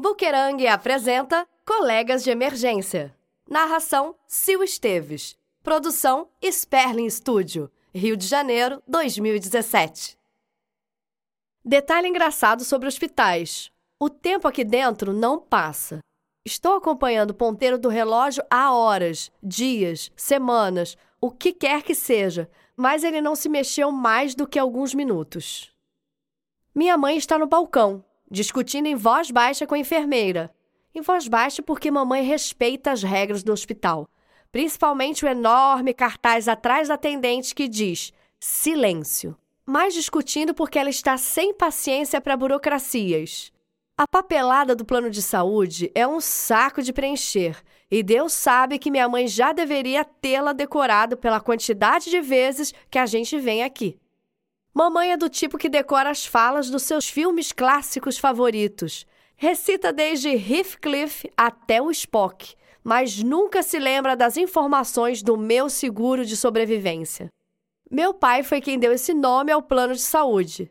Buquerang apresenta Colegas de Emergência. Narração: Sil Esteves. Produção: Sperling Studio. Rio de Janeiro, 2017. Detalhe engraçado sobre hospitais. O tempo aqui dentro não passa. Estou acompanhando o ponteiro do relógio há horas, dias, semanas, o que quer que seja, mas ele não se mexeu mais do que alguns minutos. Minha mãe está no balcão, discutindo em voz baixa com a enfermeira. Em voz baixa porque mamãe respeita as regras do hospital, principalmente o enorme cartaz atrás da atendente que diz silêncio. Mas discutindo porque ela está sem paciência para burocracias. A papelada do plano de saúde é um saco de preencher, e Deus sabe que minha mãe já deveria tê-la decorado pela quantidade de vezes que a gente vem aqui. Mamãe é do tipo que decora as falas dos seus filmes clássicos favoritos. Recita desde Heathcliff até o Spock, mas nunca se lembra das informações do meu seguro de sobrevivência. Meu pai foi quem deu esse nome ao plano de saúde.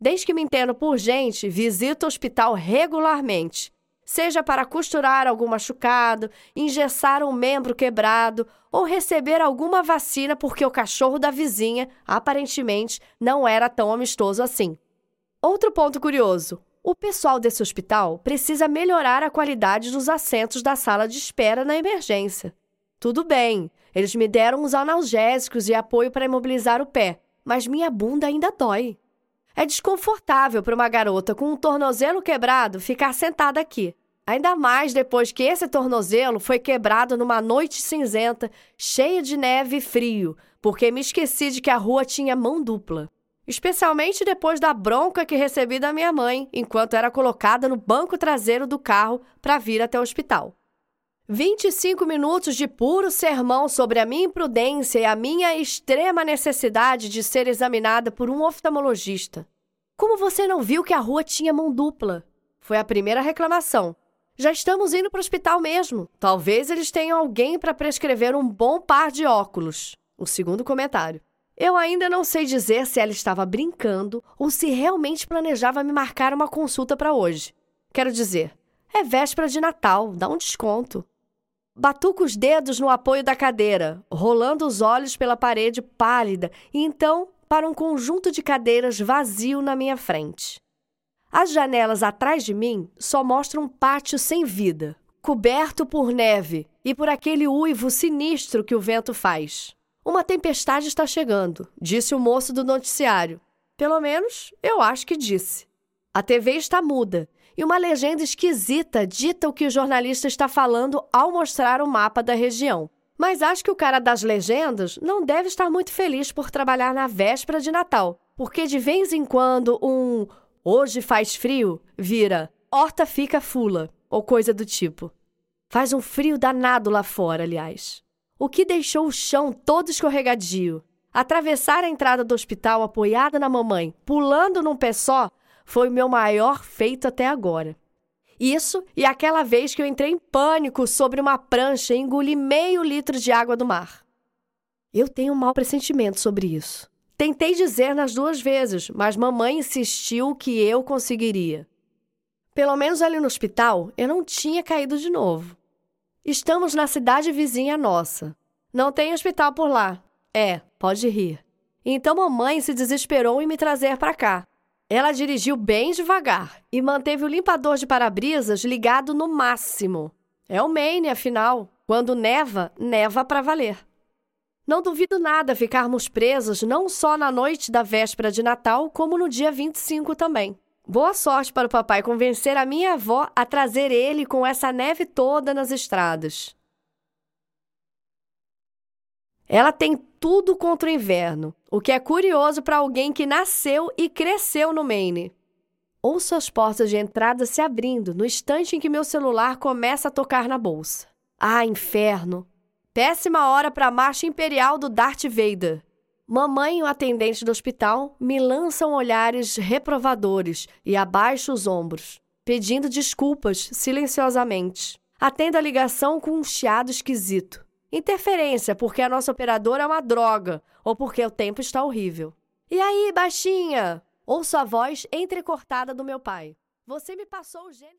Desde que me entendo por gente, visito o hospital regularmente seja para costurar algum machucado, engessar um membro quebrado ou receber alguma vacina porque o cachorro da vizinha, aparentemente, não era tão amistoso assim. Outro ponto curioso: o pessoal desse hospital precisa melhorar a qualidade dos assentos da sala de espera na emergência. Tudo bem, eles me deram uns analgésicos e apoio para imobilizar o pé, mas minha bunda ainda dói. É desconfortável para uma garota com um tornozelo quebrado ficar sentada aqui. Ainda mais depois que esse tornozelo foi quebrado numa noite cinzenta, cheia de neve e frio, porque me esqueci de que a rua tinha mão dupla. Especialmente depois da bronca que recebi da minha mãe enquanto era colocada no banco traseiro do carro para vir até o hospital. 25 minutos de puro sermão sobre a minha imprudência e a minha extrema necessidade de ser examinada por um oftalmologista. Como você não viu que a rua tinha mão dupla? Foi a primeira reclamação. Já estamos indo para o hospital mesmo. Talvez eles tenham alguém para prescrever um bom par de óculos. O segundo comentário. Eu ainda não sei dizer se ela estava brincando ou se realmente planejava me marcar uma consulta para hoje. Quero dizer, é véspera de Natal, dá um desconto. Batuco os dedos no apoio da cadeira, rolando os olhos pela parede pálida e então para um conjunto de cadeiras vazio na minha frente. As janelas atrás de mim só mostram um pátio sem vida, coberto por neve e por aquele uivo sinistro que o vento faz. Uma tempestade está chegando, disse o moço do noticiário. Pelo menos, eu acho que disse. A TV está muda e uma legenda esquisita dita o que o jornalista está falando ao mostrar o mapa da região. Mas acho que o cara das legendas não deve estar muito feliz por trabalhar na véspera de Natal, porque de vez em quando um Hoje faz frio, vira horta fica fula, ou coisa do tipo. Faz um frio danado lá fora, aliás. O que deixou o chão todo escorregadio. Atravessar a entrada do hospital apoiada na mamãe, pulando num pé só, foi o meu maior feito até agora. Isso e aquela vez que eu entrei em pânico sobre uma prancha e engoli meio litro de água do mar. Eu tenho um mau pressentimento sobre isso. Tentei dizer nas duas vezes, mas mamãe insistiu que eu conseguiria. Pelo menos ali no hospital, eu não tinha caído de novo. Estamos na cidade vizinha nossa. Não tem hospital por lá. É, pode rir. Então mamãe se desesperou em me trazer para cá. Ela dirigiu bem devagar e manteve o limpador de para-brisas ligado no máximo. É o Maine, afinal. Quando neva, neva para valer. Não duvido nada ficarmos presos não só na noite da véspera de Natal, como no dia 25 também. Boa sorte para o papai convencer a minha avó a trazer ele com essa neve toda nas estradas. Ela tem tudo contra o inverno, o que é curioso para alguém que nasceu e cresceu no Maine. Ouço as portas de entrada se abrindo no instante em que meu celular começa a tocar na bolsa. Ah, inferno! Péssima hora para a marcha imperial do Darth Vader. Mamãe e o atendente do hospital me lançam olhares reprovadores e abaixo os ombros, pedindo desculpas silenciosamente. Atendo a ligação com um chiado esquisito. Interferência porque a nossa operadora é uma droga ou porque o tempo está horrível. E aí, baixinha? Ouço a voz entrecortada do meu pai. Você me passou o gênio.